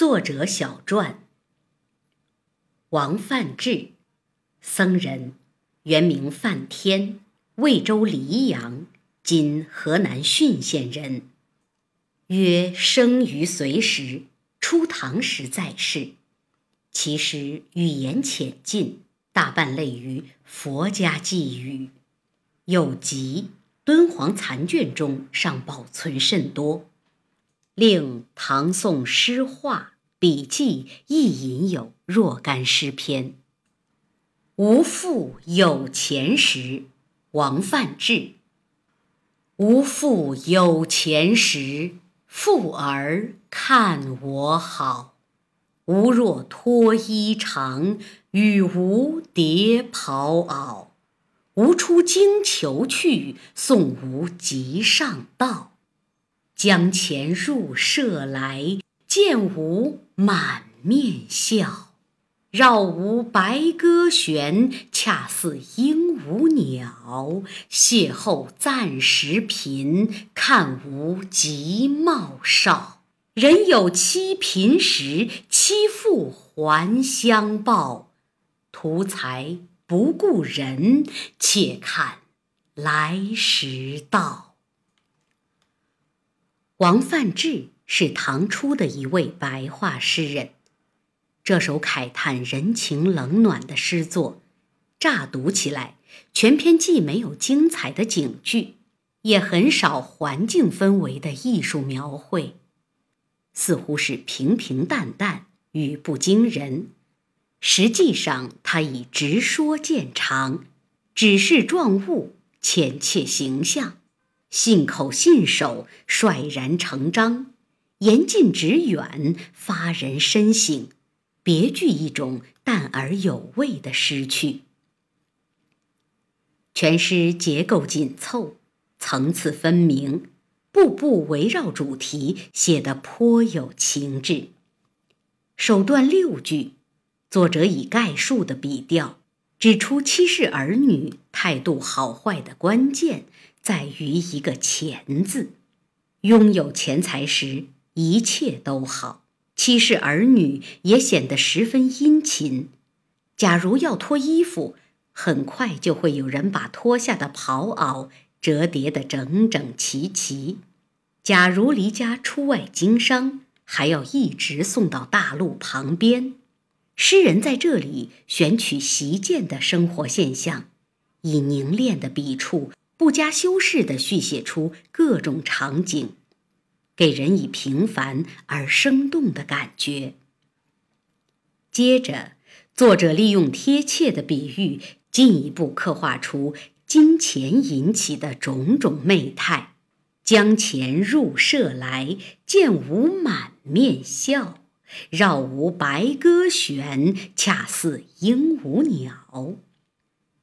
作者小传：王范志，僧人，原名范天，魏州黎阳（今河南浚县）人。曰生于隋时，初唐时在世。其实语言浅近，大半类于佛家寄语，有集敦煌残卷中尚保存甚多。令唐宋诗画笔记亦引有若干诗篇。吾父有钱时，王范志。吾父有钱时，妇儿看我好。吾若脱衣裳，与吾叠袍袄。吾出京求去，送吾即上道。将钱入舍来，见吾满面笑。绕吾白鸽旋，恰似鹦鹉鸟。邂逅暂时贫，看吾极貌少。人有妻贫时，妻妇还相报。图财不顾人，且看来时道。王范志是唐初的一位白话诗人。这首慨叹人情冷暖的诗作，乍读起来，全篇既没有精彩的景句，也很少环境氛围的艺术描绘，似乎是平平淡淡，语不惊人。实际上，他以直说见长，指示状物，浅切形象。信口信手，率然成章，言近旨远，发人深省，别具一种淡而有味的诗趣。全诗结构紧凑，层次分明，步步围绕主题，写得颇有情致。首段六句，作者以概述的笔调，指出七世儿女态度好坏的关键。在于一个“钱”字，拥有钱财时，一切都好。妻室儿女也显得十分殷勤。假如要脱衣服，很快就会有人把脱下的袍袄折叠得整整齐齐。假如离家出外经商，还要一直送到大路旁边。诗人在这里选取习见的生活现象，以凝练的笔触。不加修饰地续写出各种场景，给人以平凡而生动的感觉。接着，作者利用贴切的比喻，进一步刻画出金钱引起的种种媚态。将钱入舍来，见吾满面笑，绕吾白鸽旋，恰似鹦鹉鸟。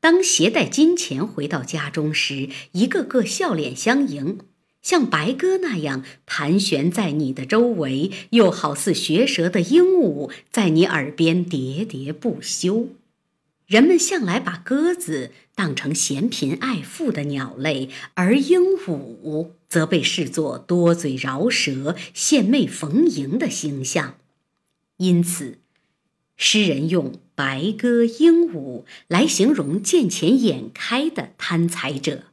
当携带金钱回到家中时，一个个笑脸相迎，像白鸽那样盘旋在你的周围，又好似学舌的鹦鹉在你耳边喋喋不休。人们向来把鸽子当成嫌贫爱富的鸟类，而鹦鹉则被视作多嘴饶舌、献媚逢迎的形象，因此。诗人用白鸽、鹦鹉来形容见钱眼开的贪财者。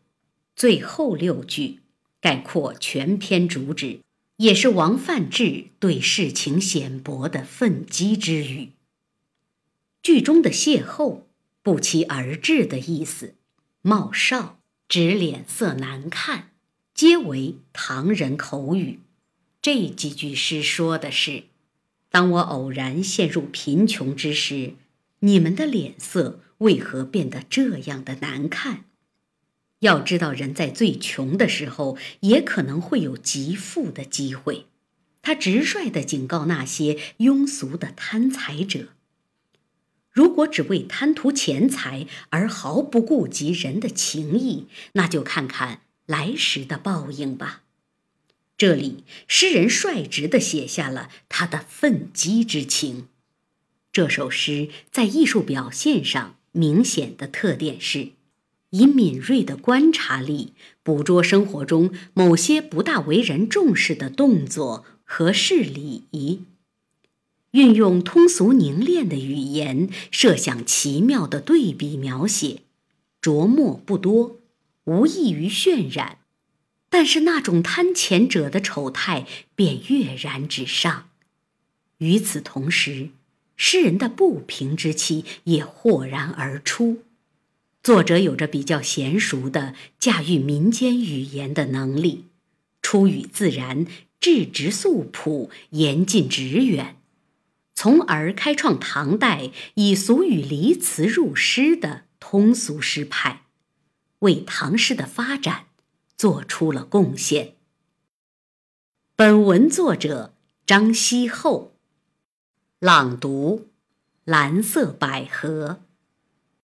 最后六句概括全篇主旨，也是王范志对世情显薄的愤激之语。句中的“邂逅”不期而至的意思，“冒少”指脸色难看，皆为唐人口语。这几句诗说的是。当我偶然陷入贫穷之时，你们的脸色为何变得这样的难看？要知道，人在最穷的时候，也可能会有极富的机会。他直率地警告那些庸俗的贪财者：如果只为贪图钱财而毫不顾及人的情谊，那就看看来时的报应吧。这里，诗人率直地写下了他的愤激之情。这首诗在艺术表现上明显的特点是，以敏锐的观察力捕捉生活中某些不大为人重视的动作和事礼仪，运用通俗凝练的语言，设想奇妙的对比描写，着墨不多，无异于渲染，但是那种贪钱者的丑态便跃然纸上。与此同时，诗人的不平之气也豁然而出。作者有着比较娴熟的驾驭民间语言的能力，出语自然，质直素朴，言近直远，从而开创唐代以俗语离词入诗的通俗诗派，为唐诗的发展做出了贡献。本文作者张希厚，朗读：蓝色百合。